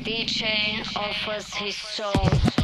DJ offers his soul.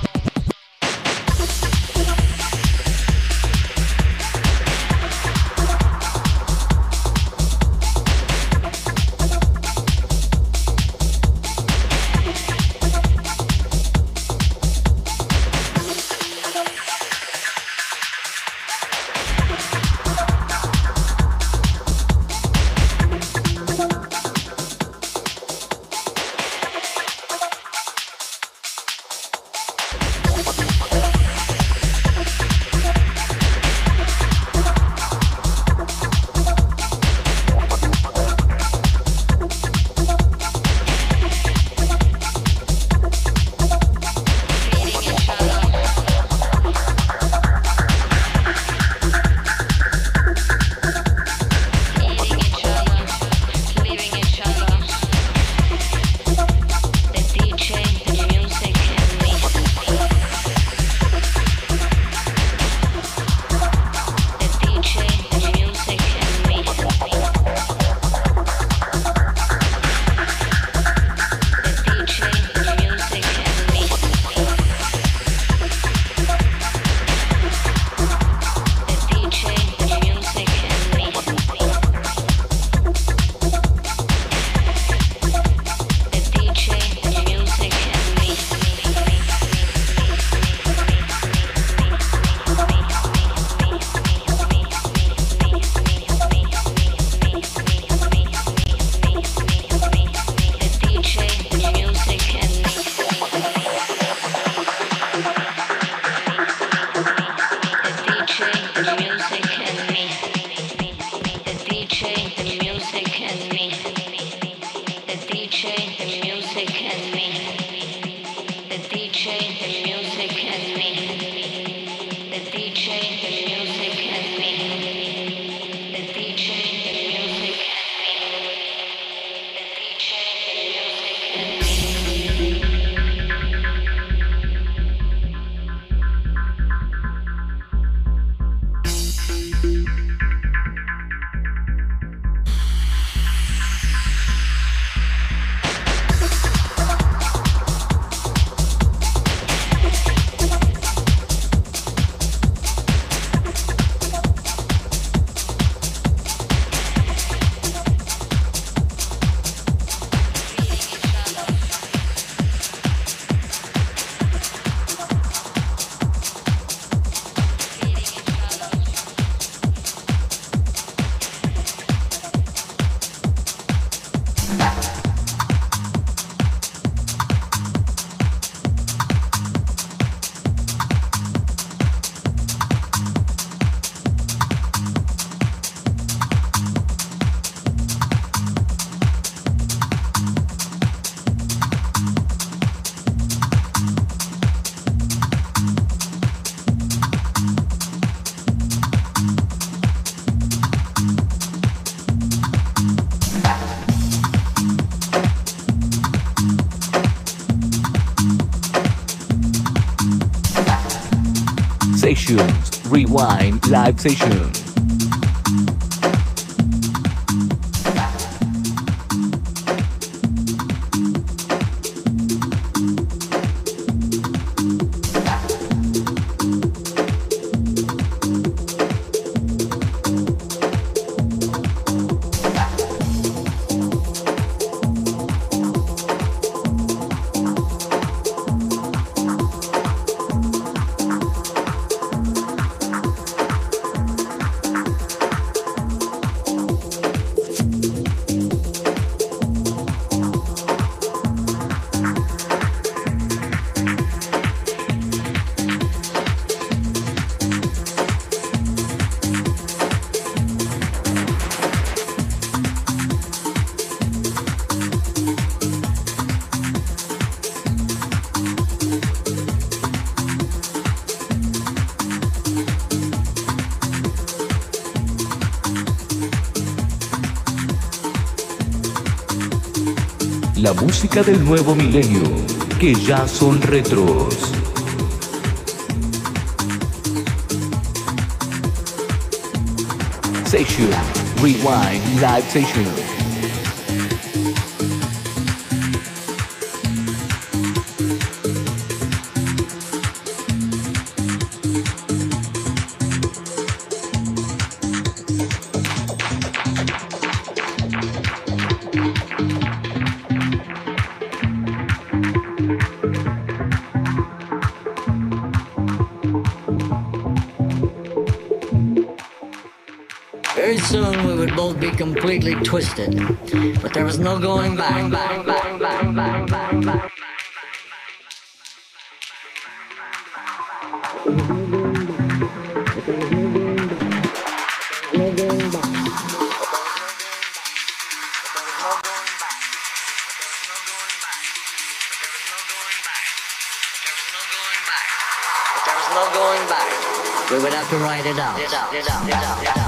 Rewind Live Session. Música del nuevo milenio, que ya son retros. Session, Rewind Live Session. Completely twisted. But there was no going back. back, back, back, there was no going back, there was no going back, But there was no going back. But there was no going back. We would have to write it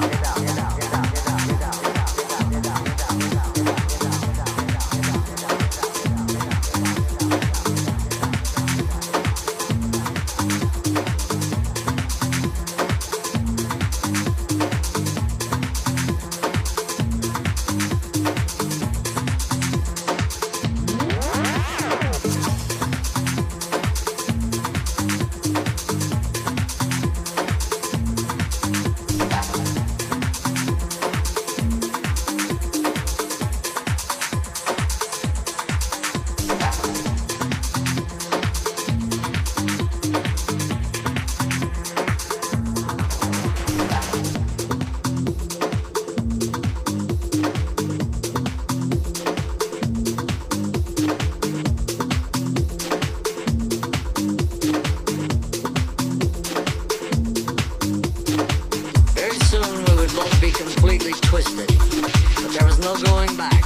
Must be completely twisted, but there was no going back.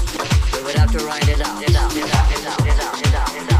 We would have to write it out. It out, it out, it out, it out, it out, it out.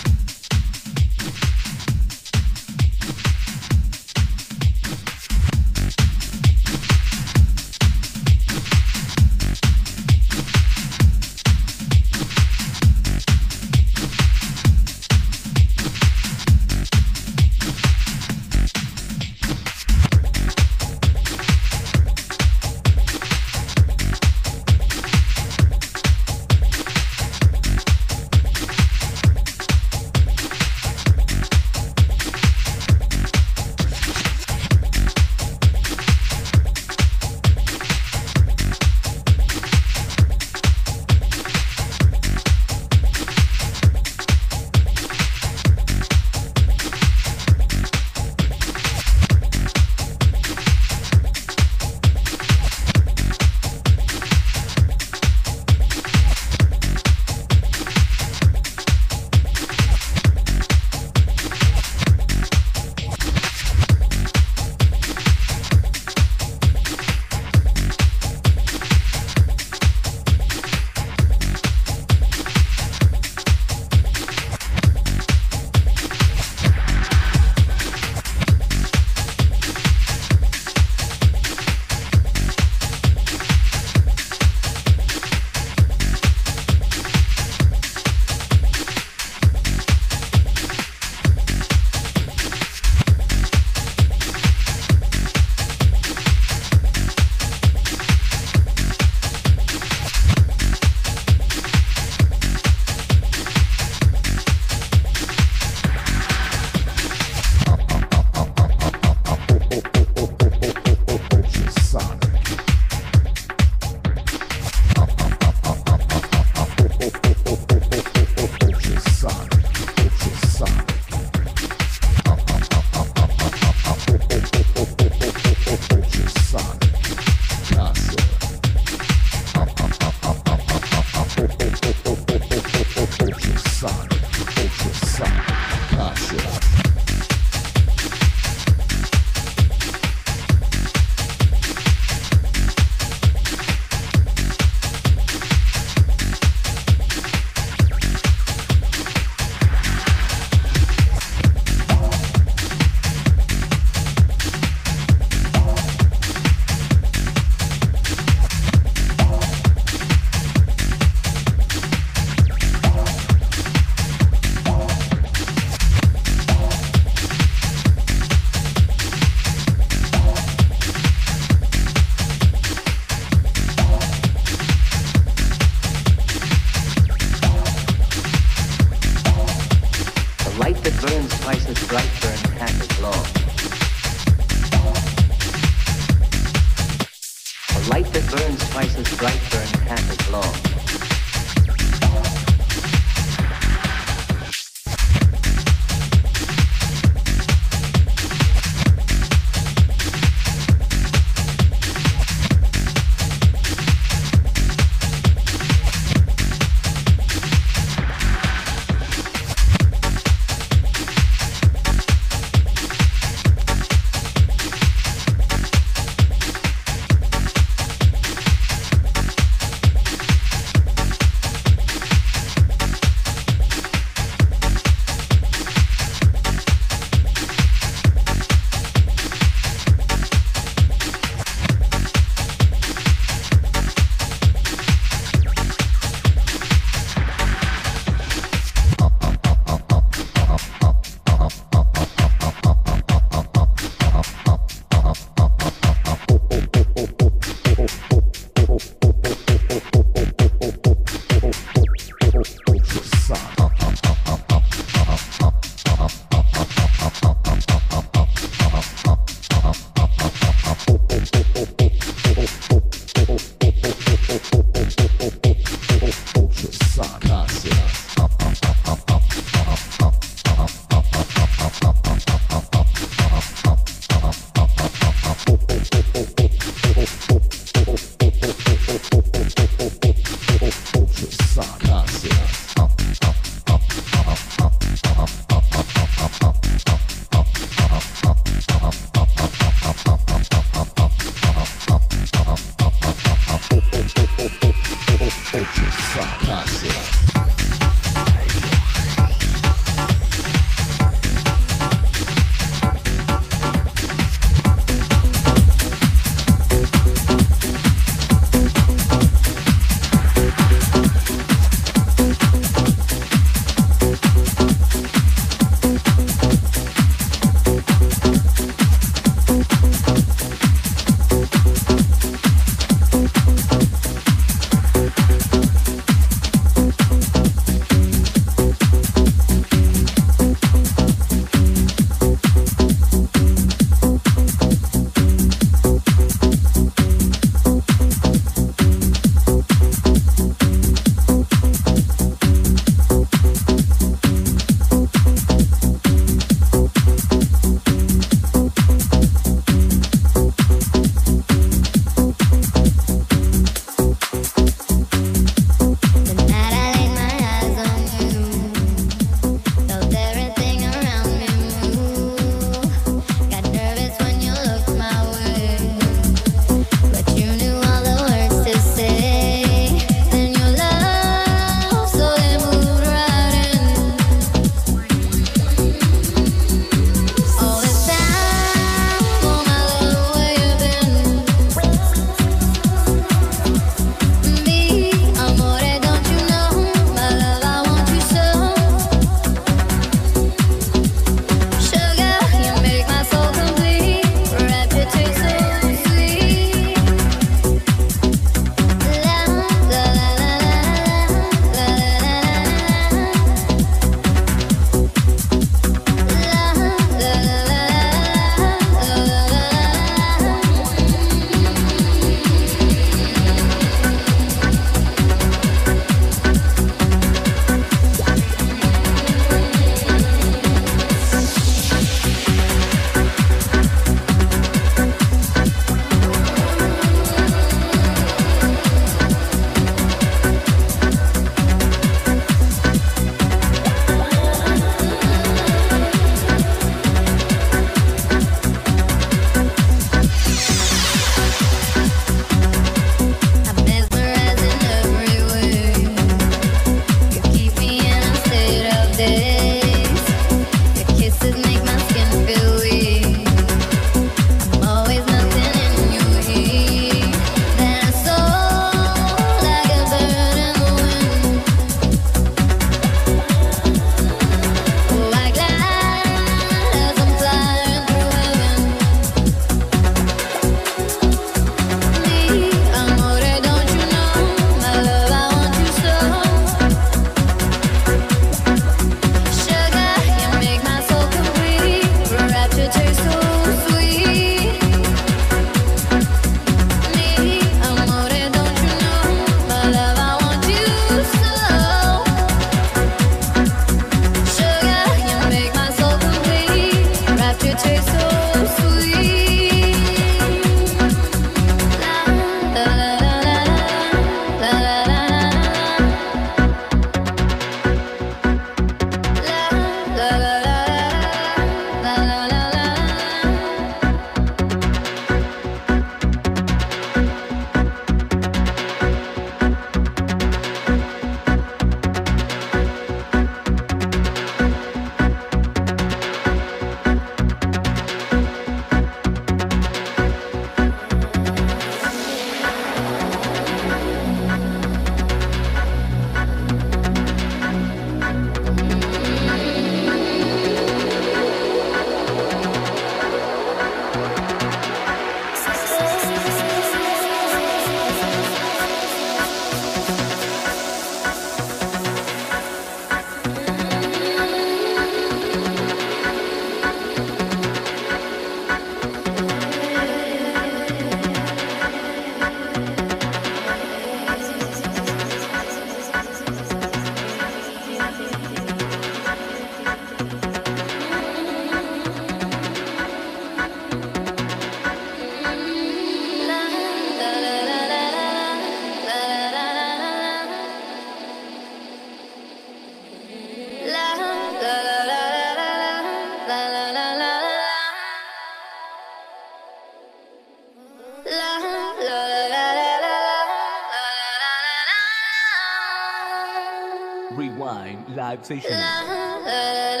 live station. La, la, la,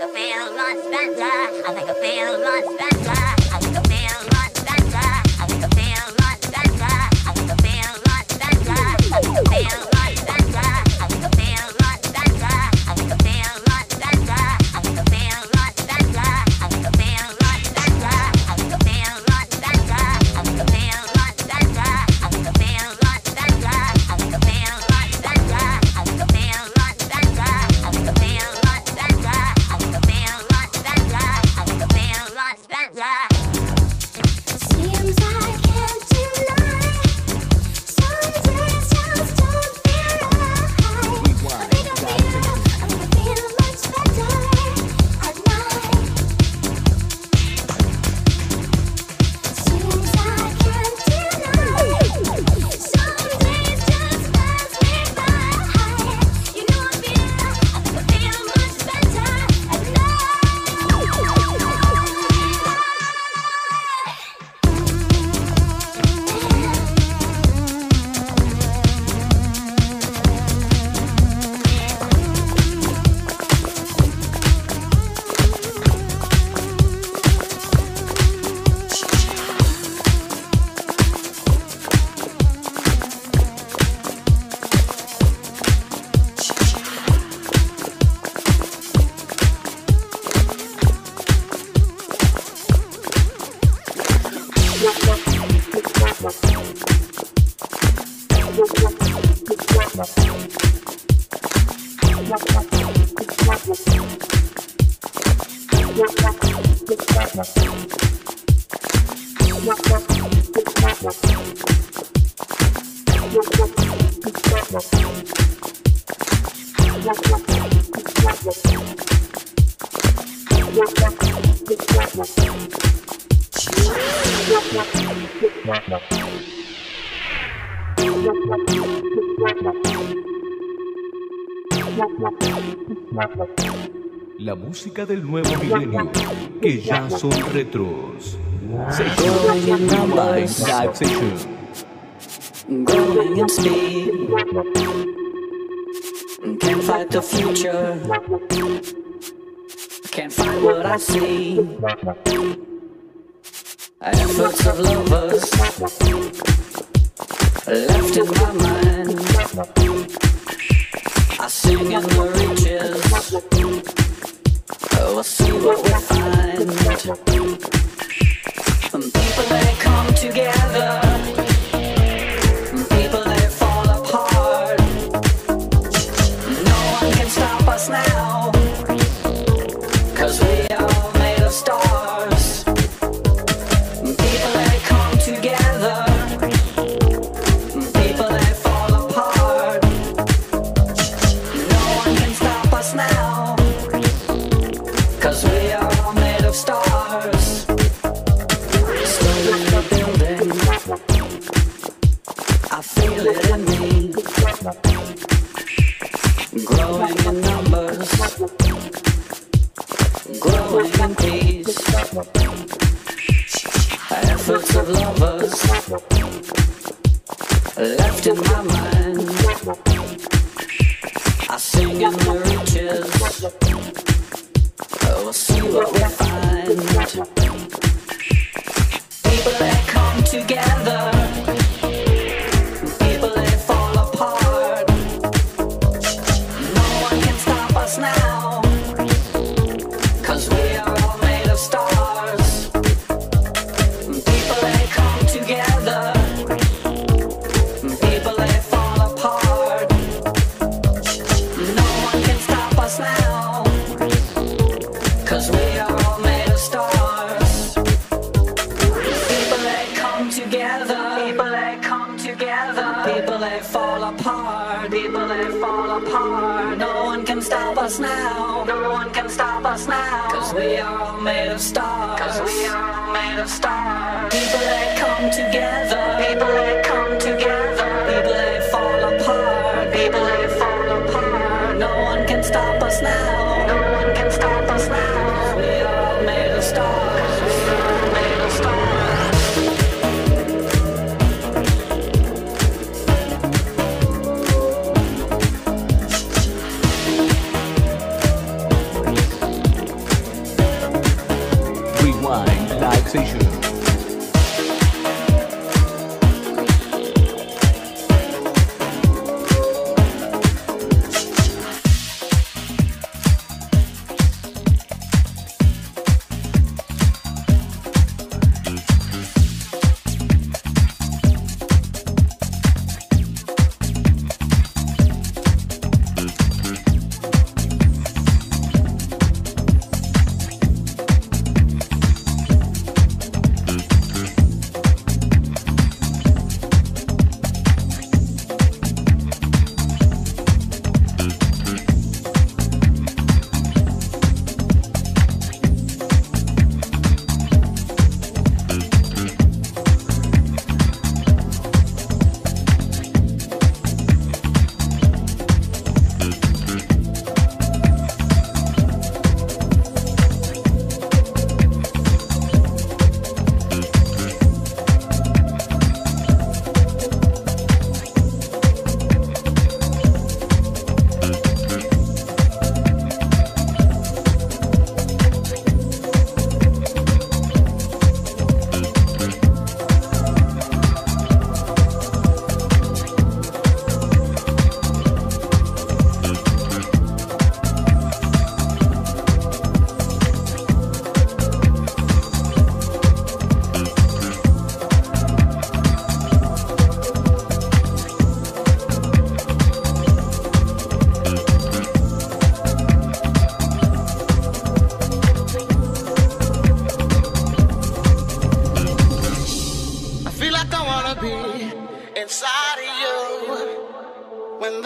I can feel much better. I think I feel much better. música del nuevo milenio, que ya son retros. Growing in speed. Can't fight the future. Can't find what I see. Efforts of lovers. Cause we are all made of stars. Building. I feel it in me. Growing numbers. Growing. Efforts of lovers. Left in my mind.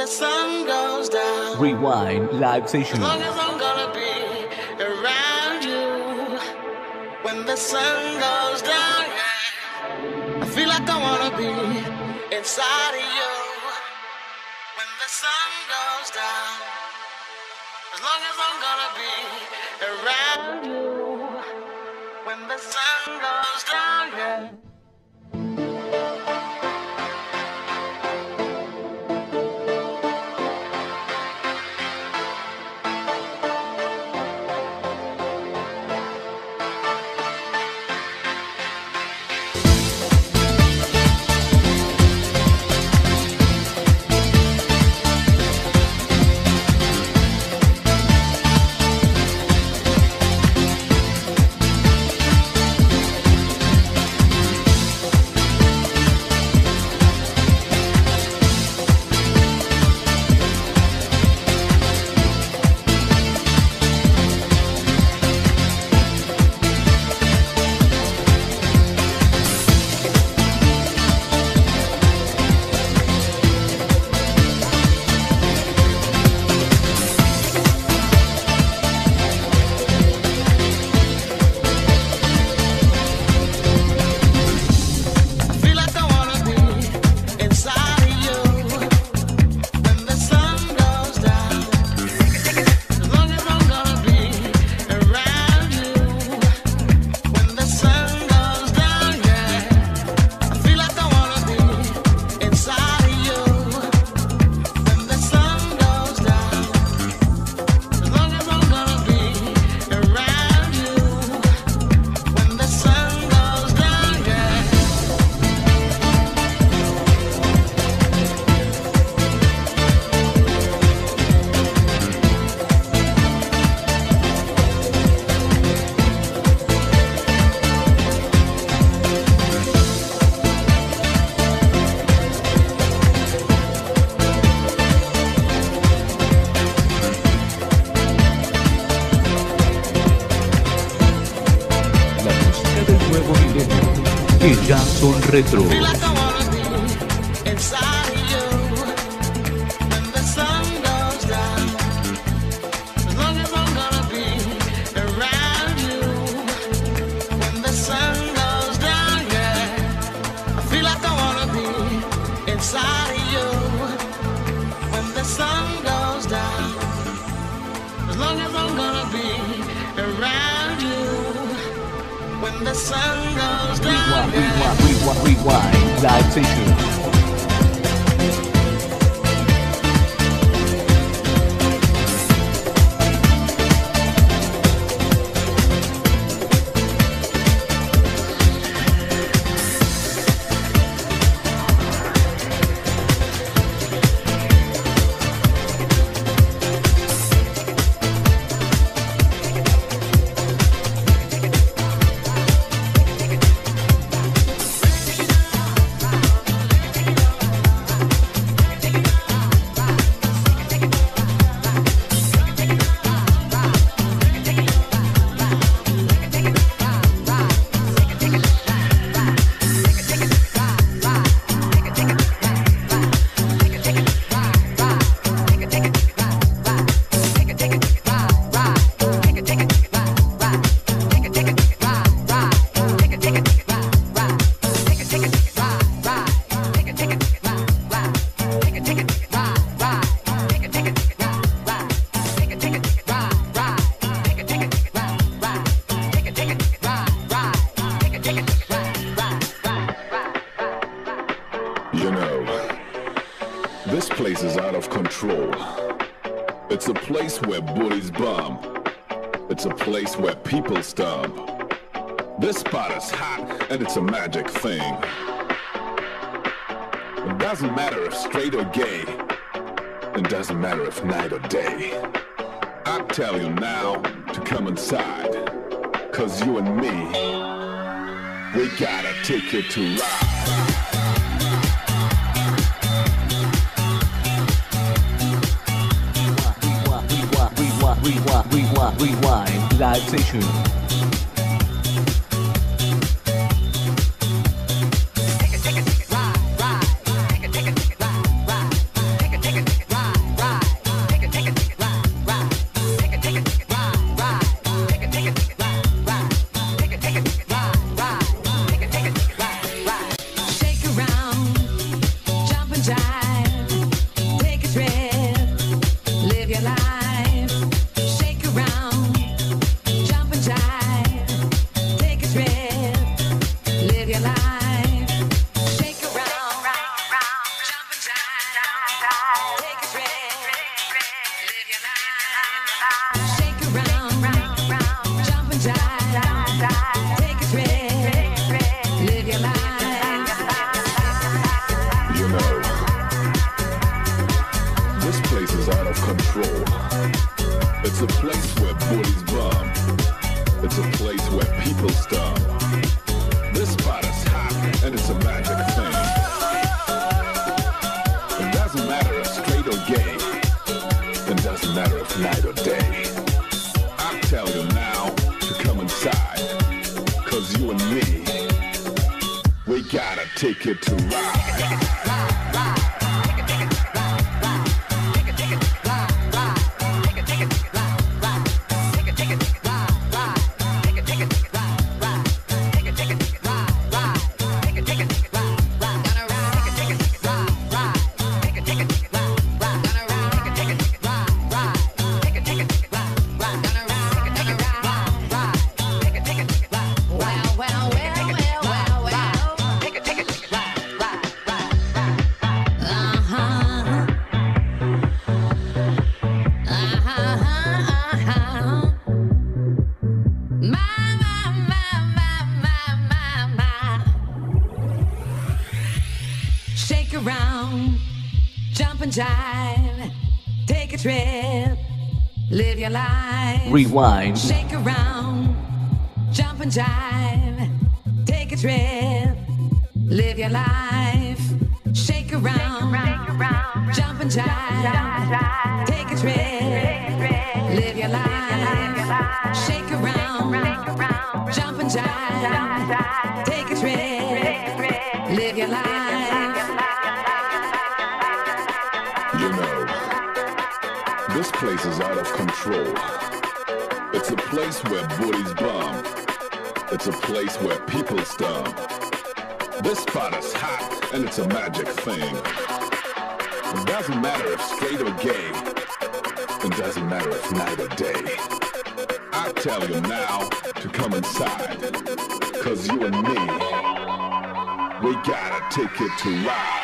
the sun goes down. Rewind live session. As long as I'm gonna be around you. When the sun goes down, I feel like I wanna be inside of you. When the sun goes down. As long as I'm gonna be around you. When the sun goes down, yeah. ya son retro. get to rock. Jive, take a trip, live your life. Rewind. Shake around, jump and jive, take a trip, live your life. Shake around, jump and jive, take a trip, live your life. Shake around, jump and jive, take a trip, It's a place where people stomp. This spot is hot and it's a magic thing. It doesn't matter if straight or gay. It doesn't matter if night or day. I tell you now to come inside. Cause you and me, we gotta take it to ride.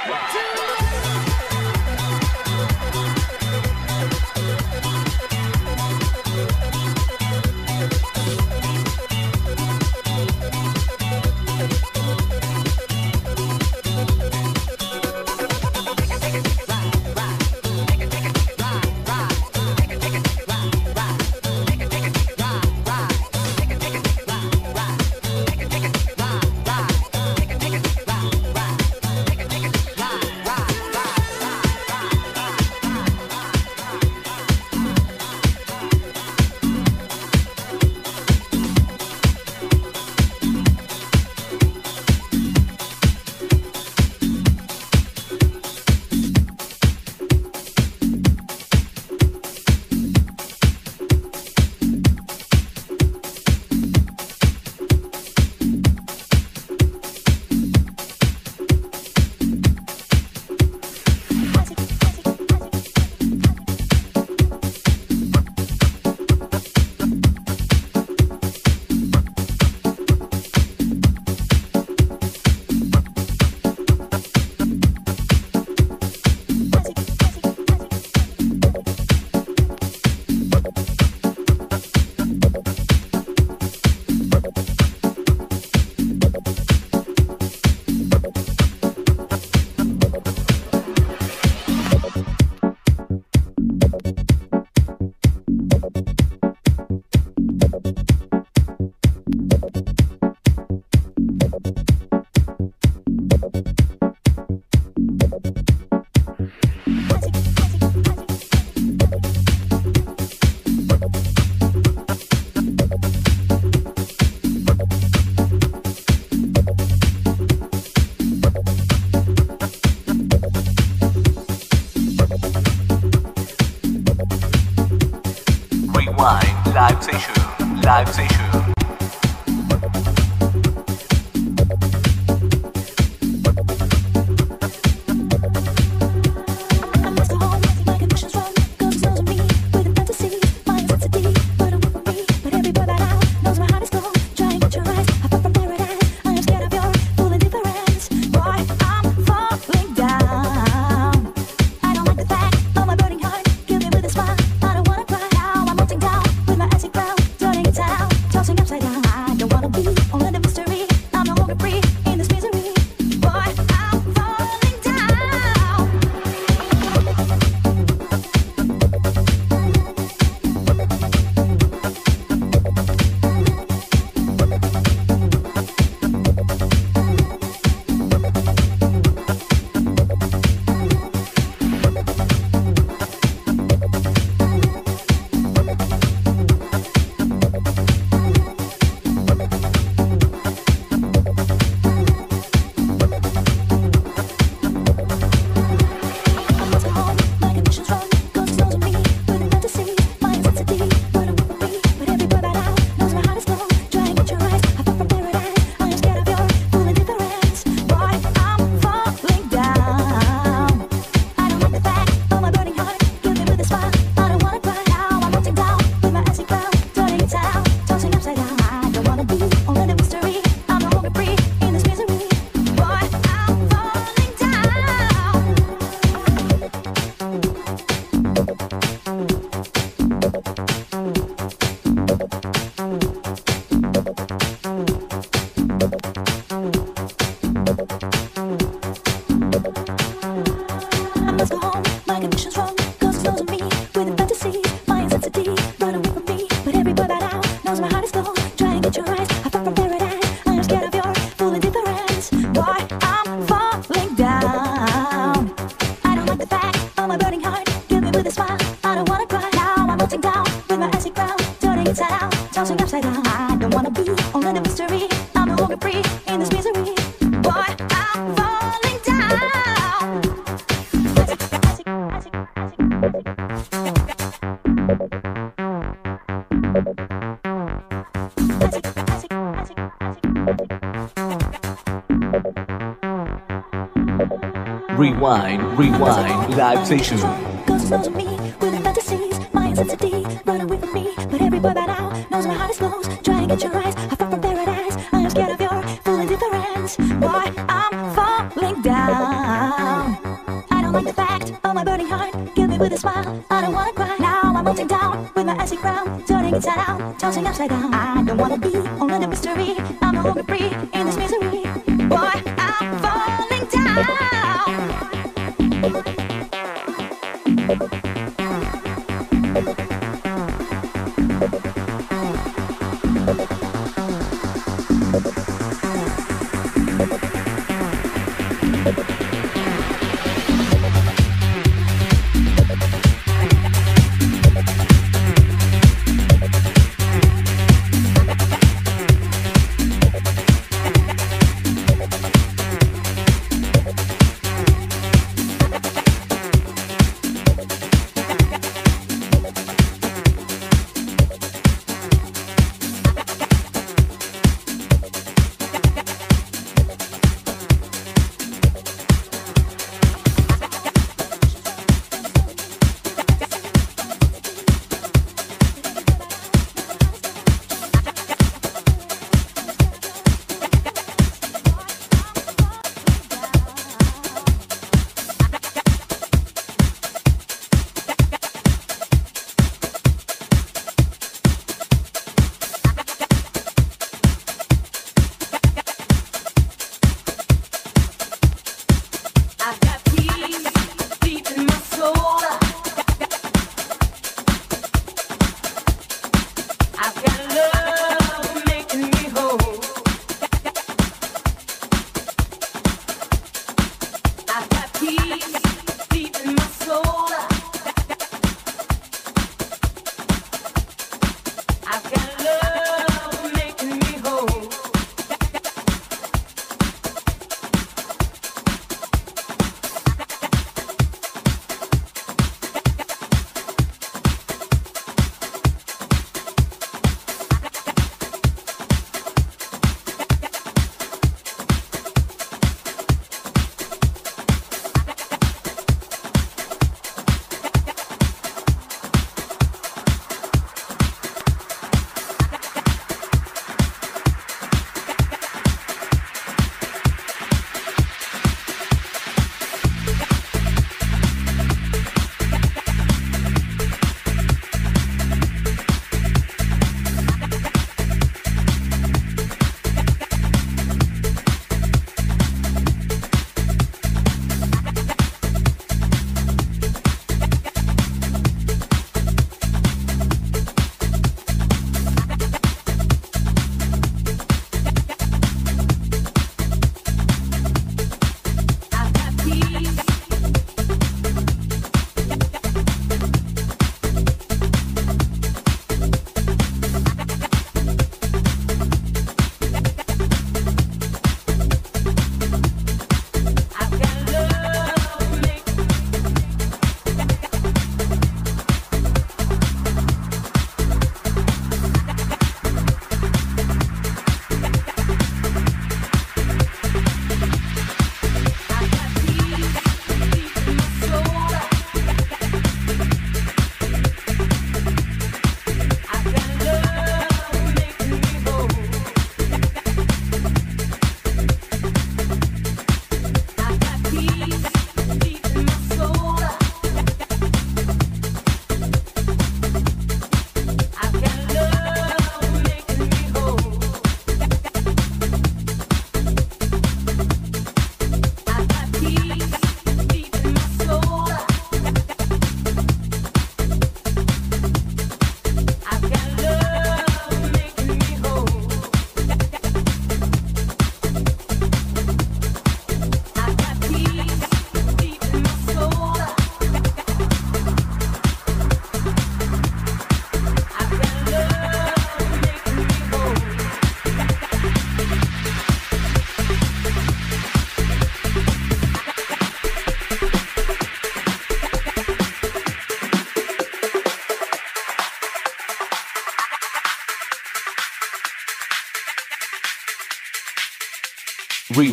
Rewind, live session.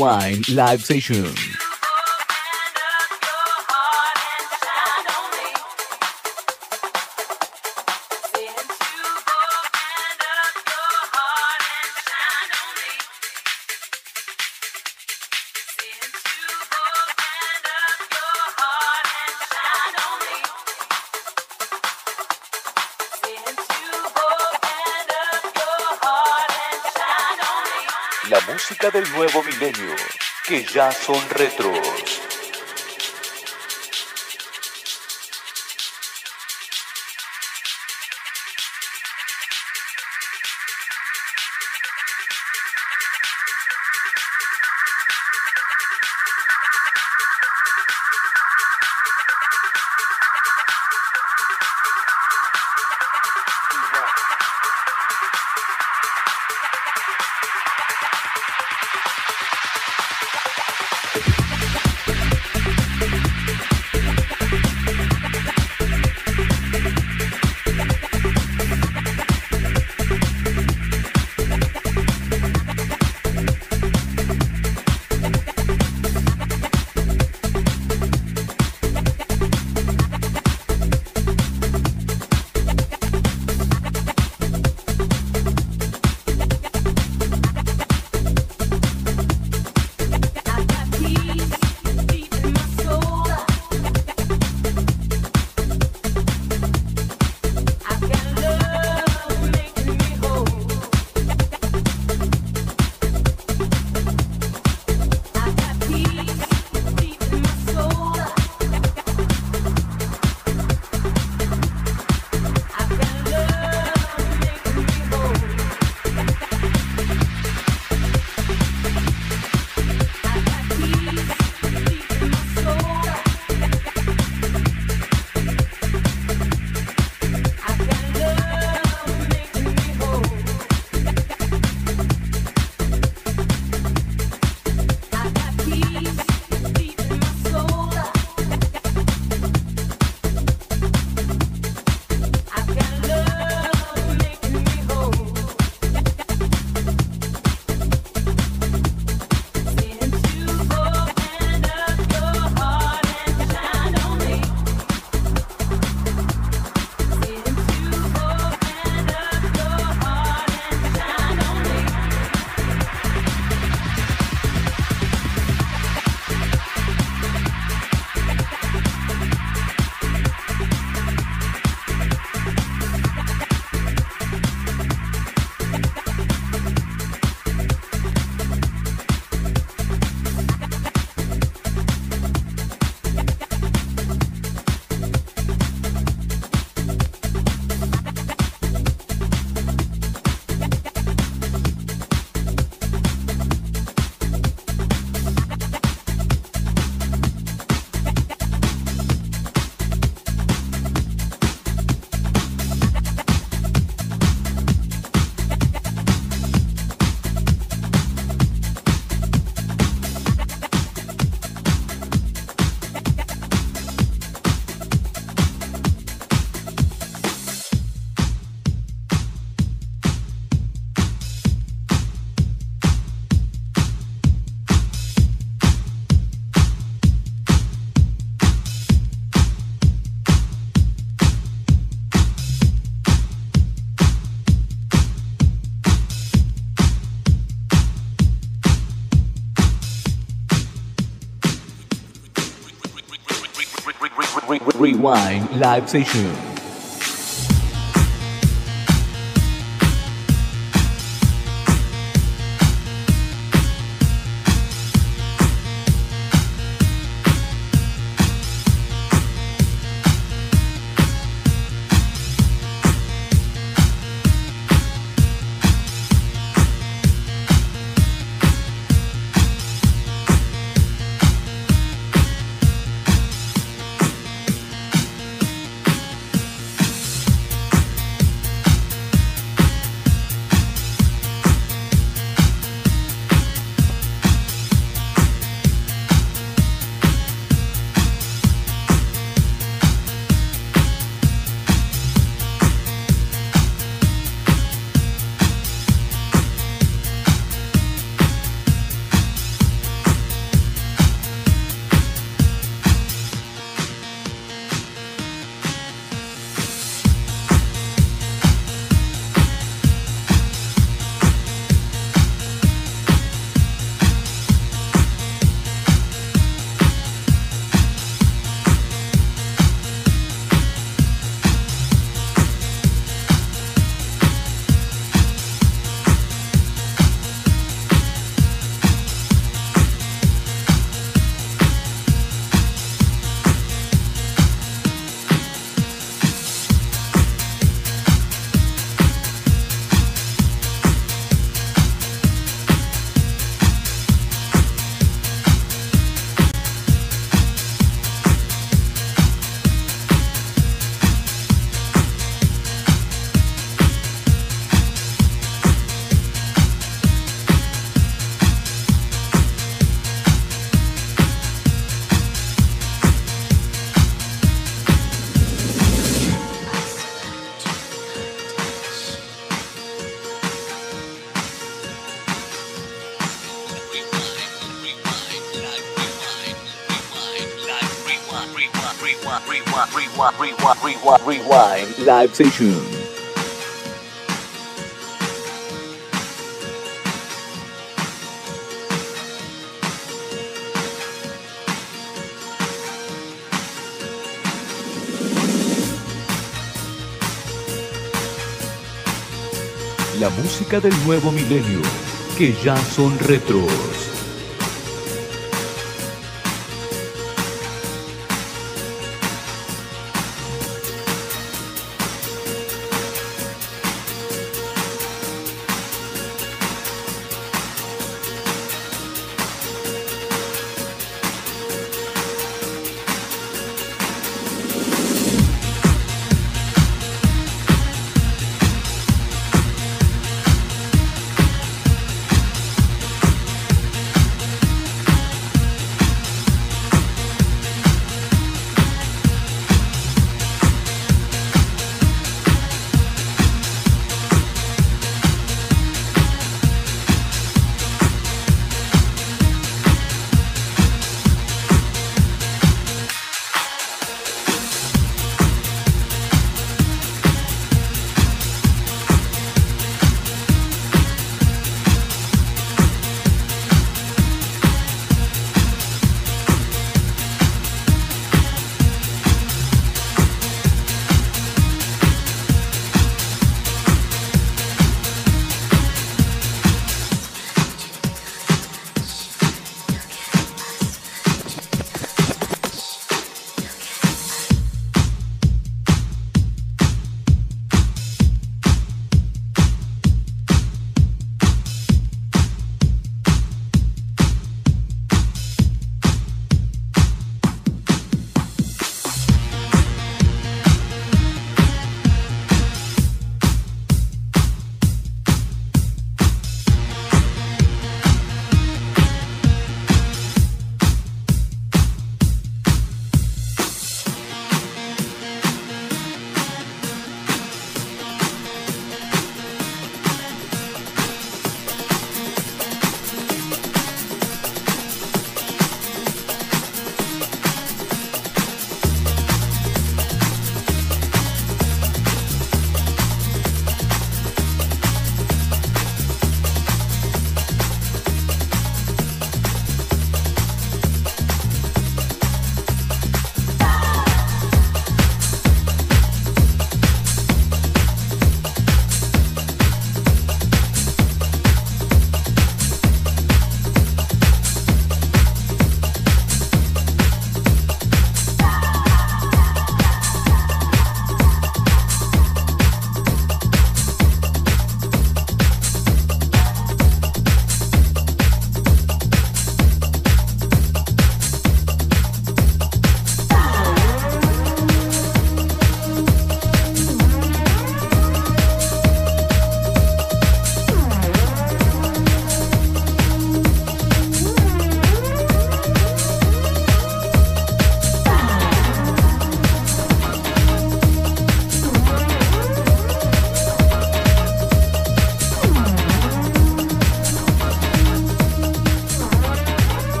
Rewind Live Session. Del nuevo milenio, que ya son retros. Live Session. Live session. La música del nuevo milenio, que ya son retros.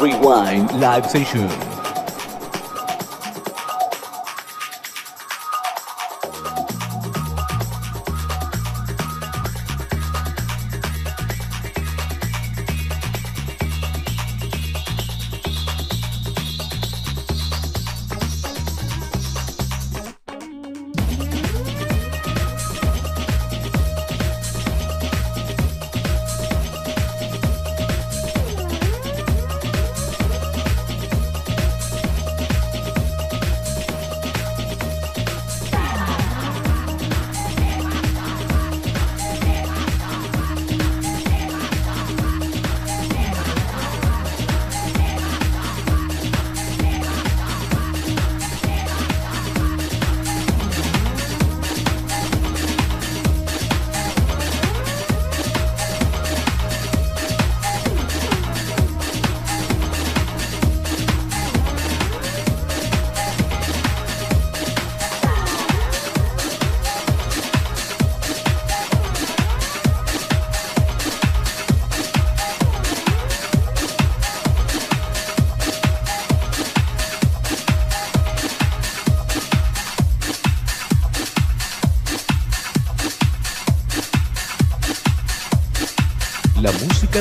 Rewind, live session.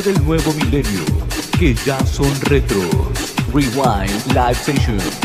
Del nuevo milenio, que ya son retros. Rewind Live Session.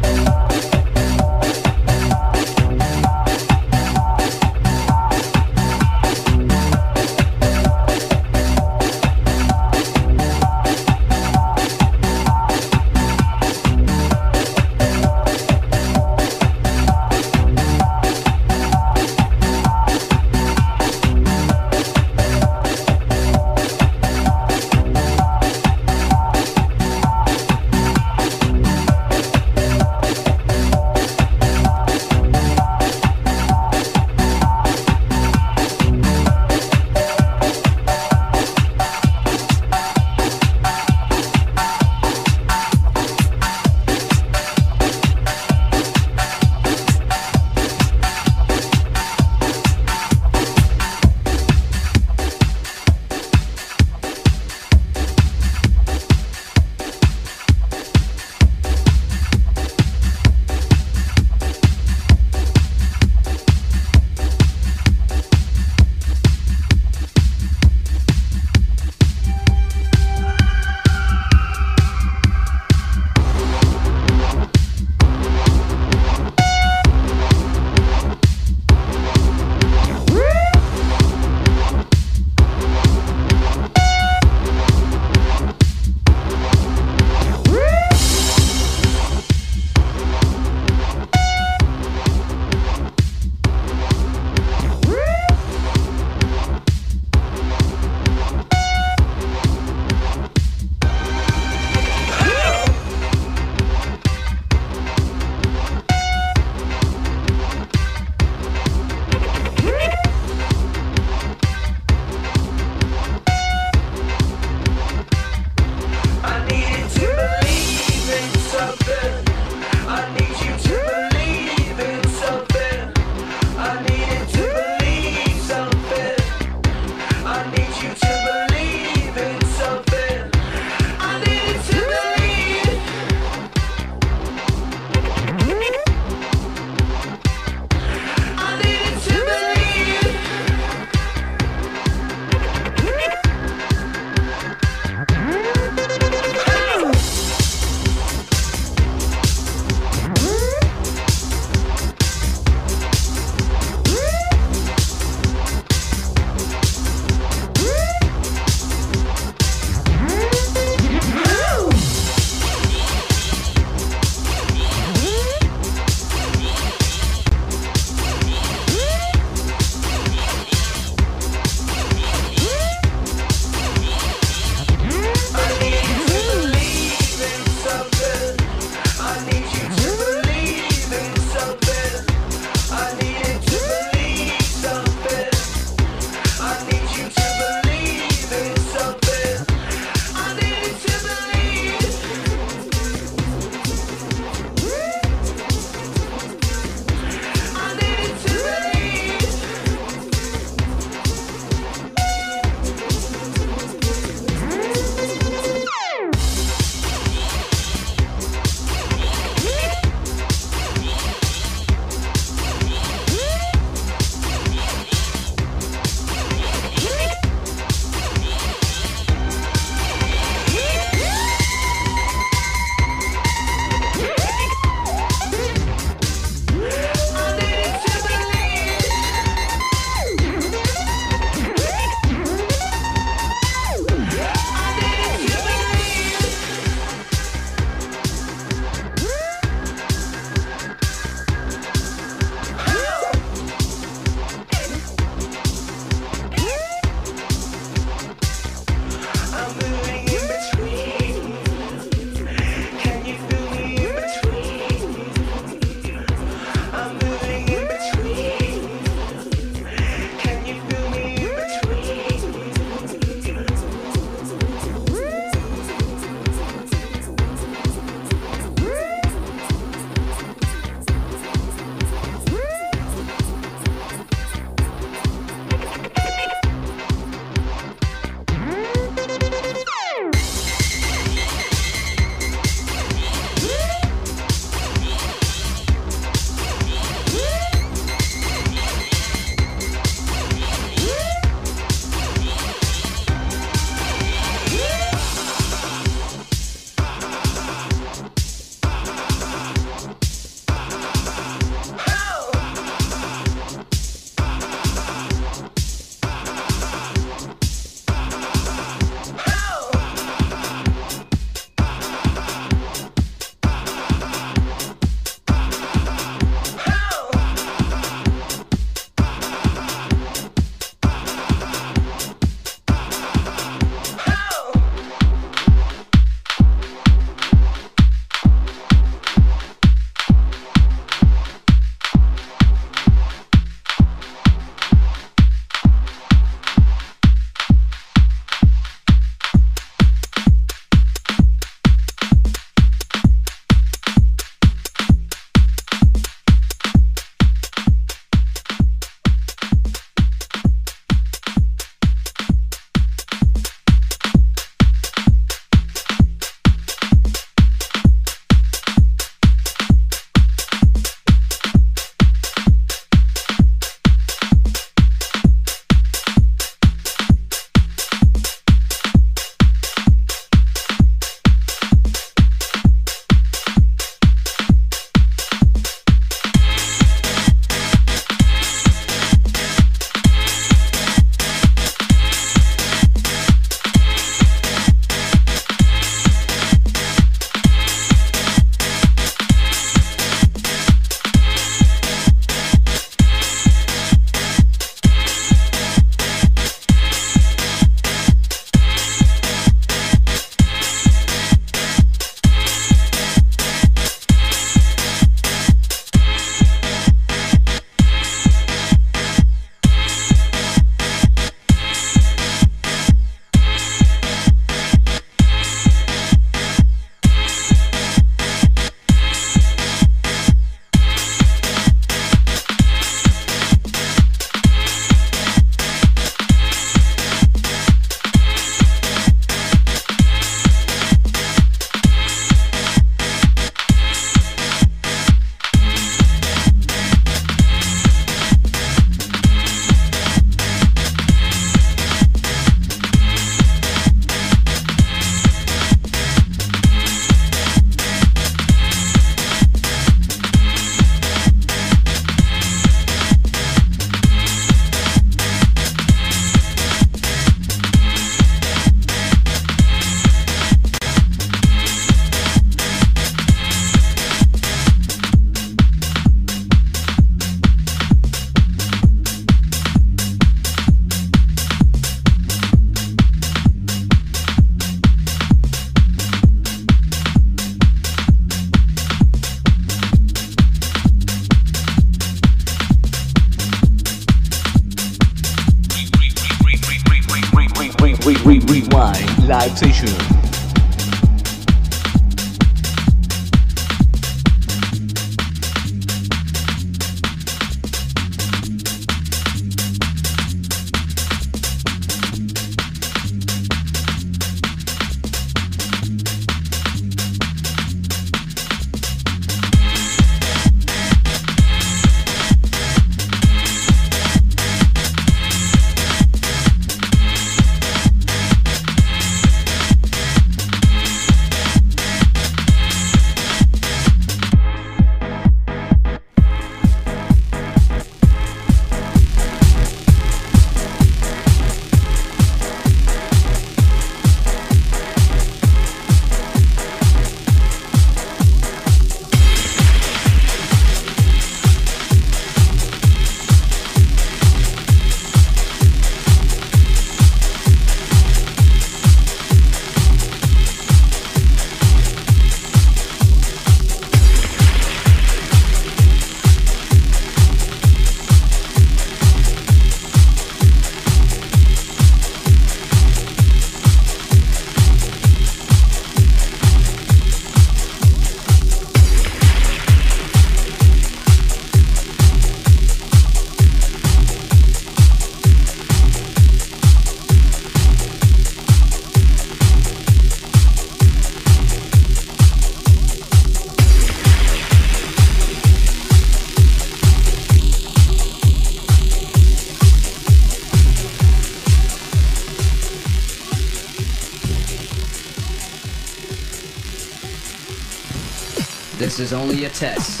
This is only a test.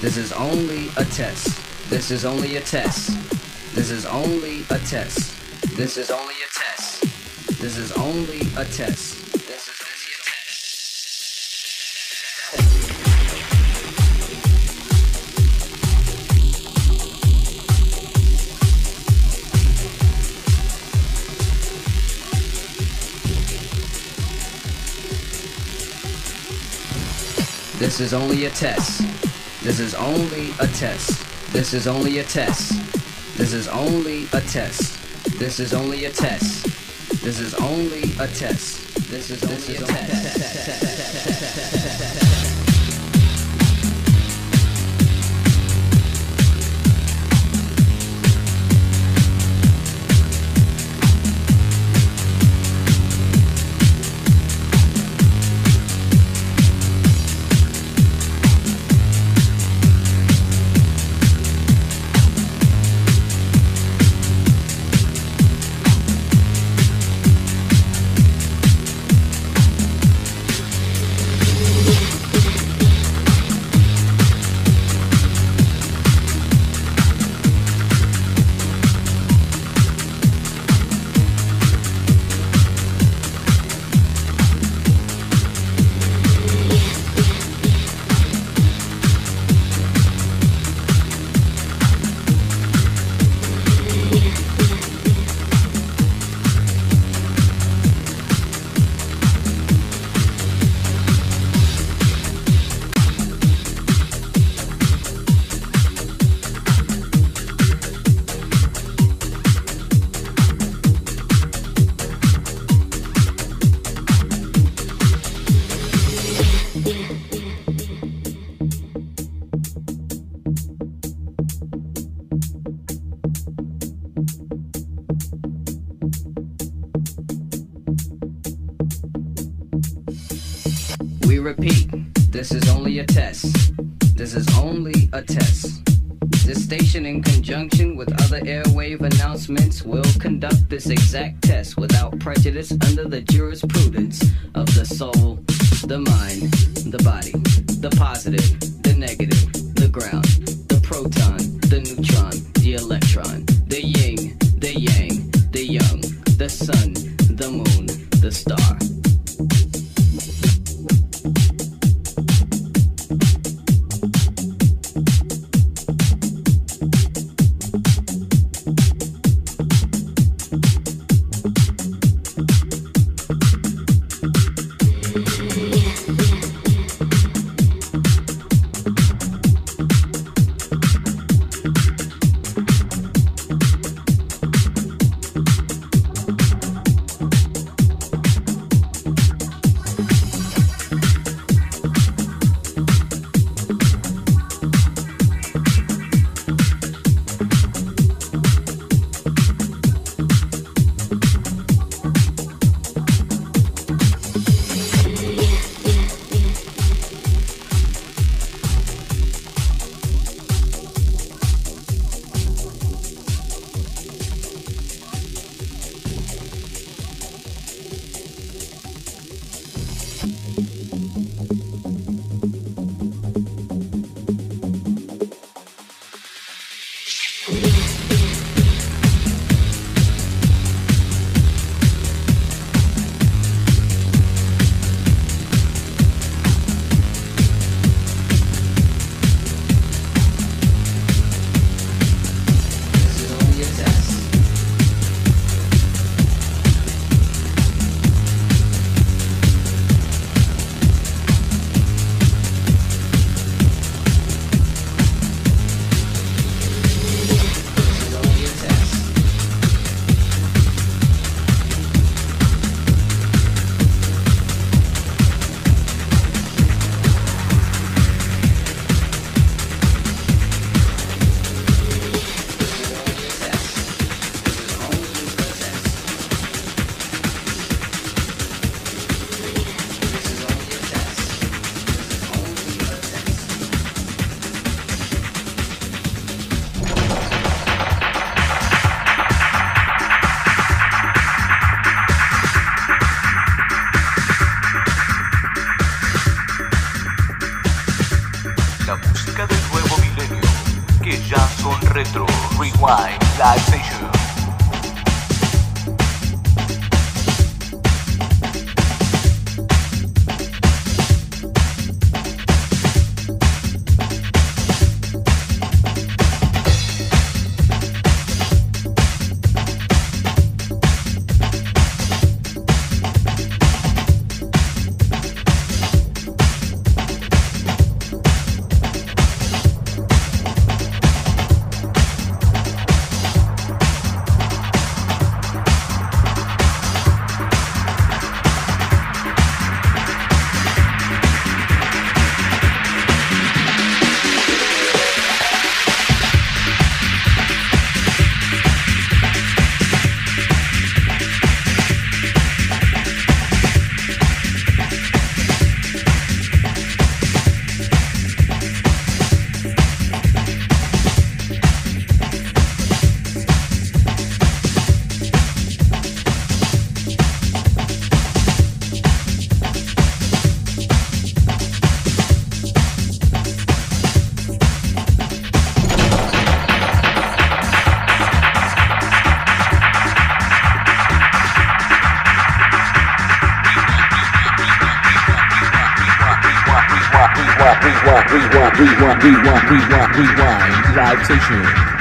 This is only a test. This is only a test. This is only a test. This is only a test. This is only a test. This is only a test. This is only a test. This is only a test. This is only a test. This is only a test. This is only a test. This is only a test. Rewind, rewind, rewind, live station.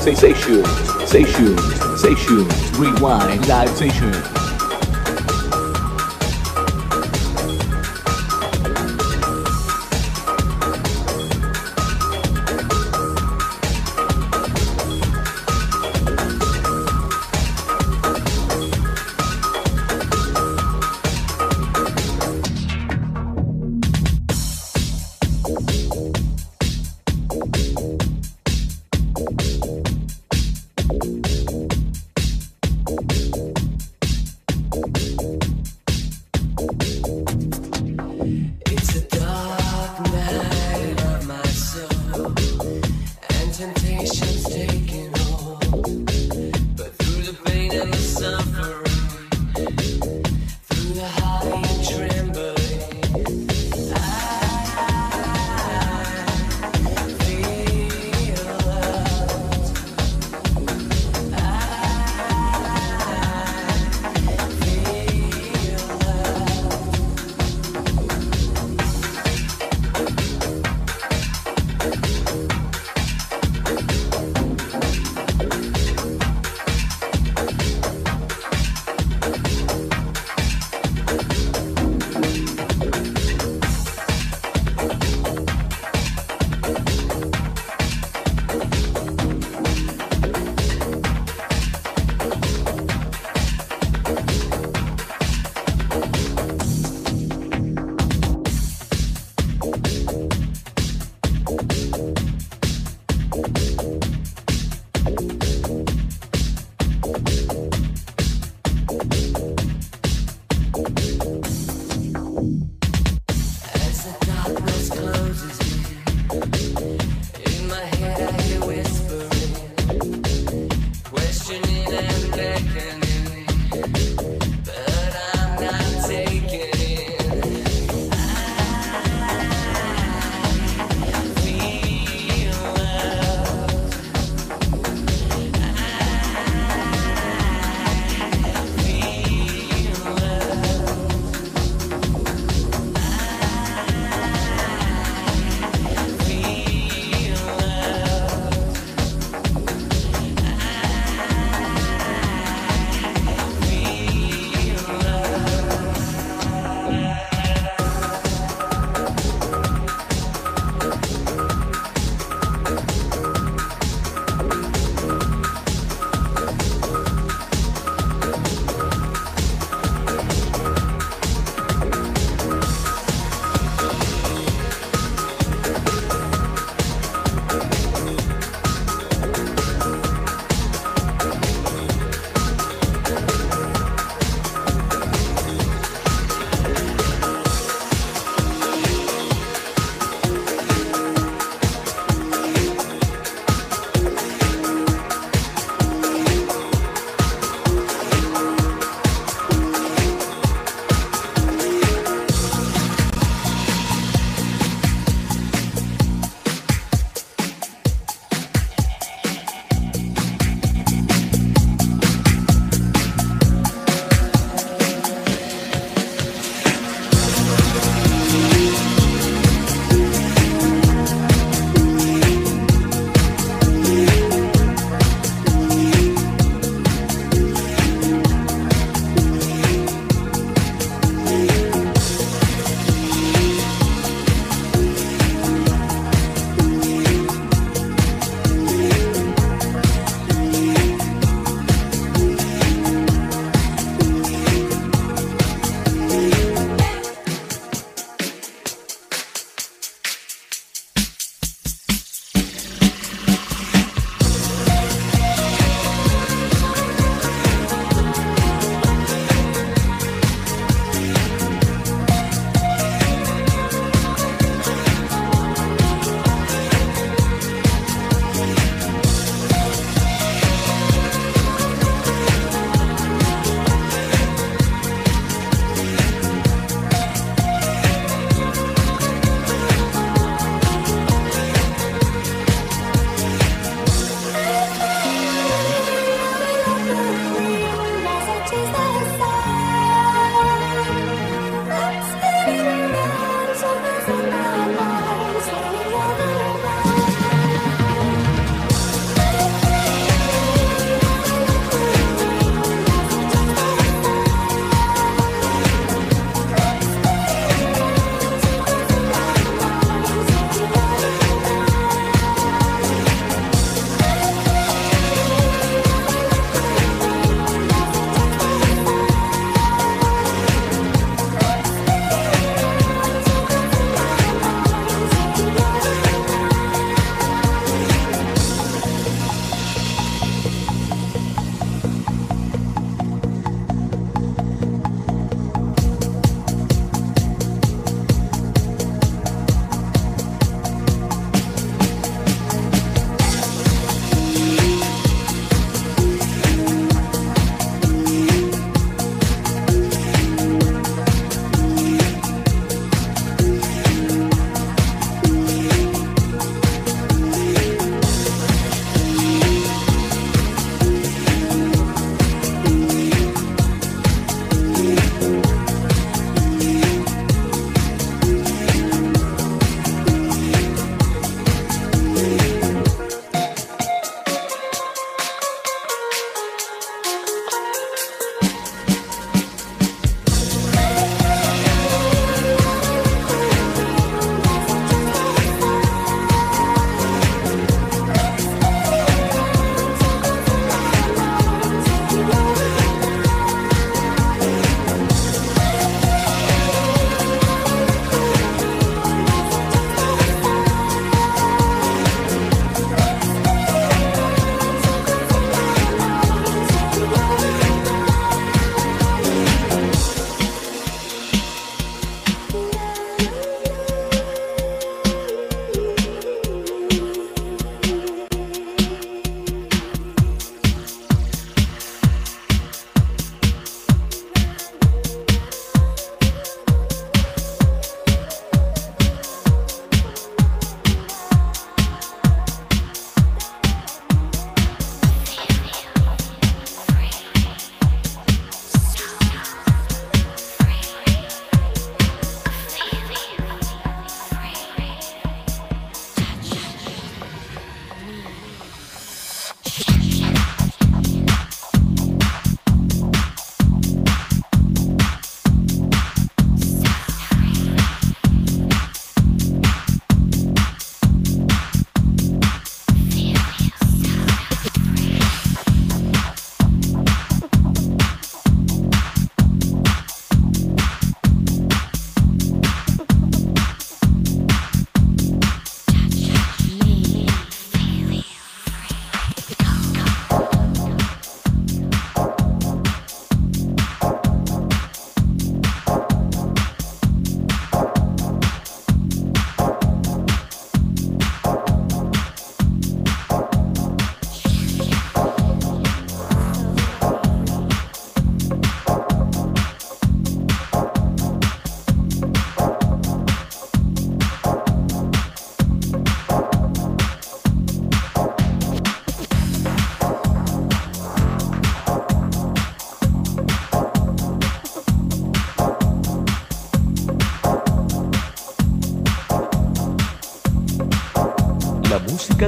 Rewind live sensation, sensation, sensation, rewind. Live. Sensation.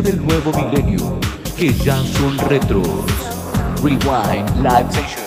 Del nuevo milenio, que ya son retros. Rewind Live Session.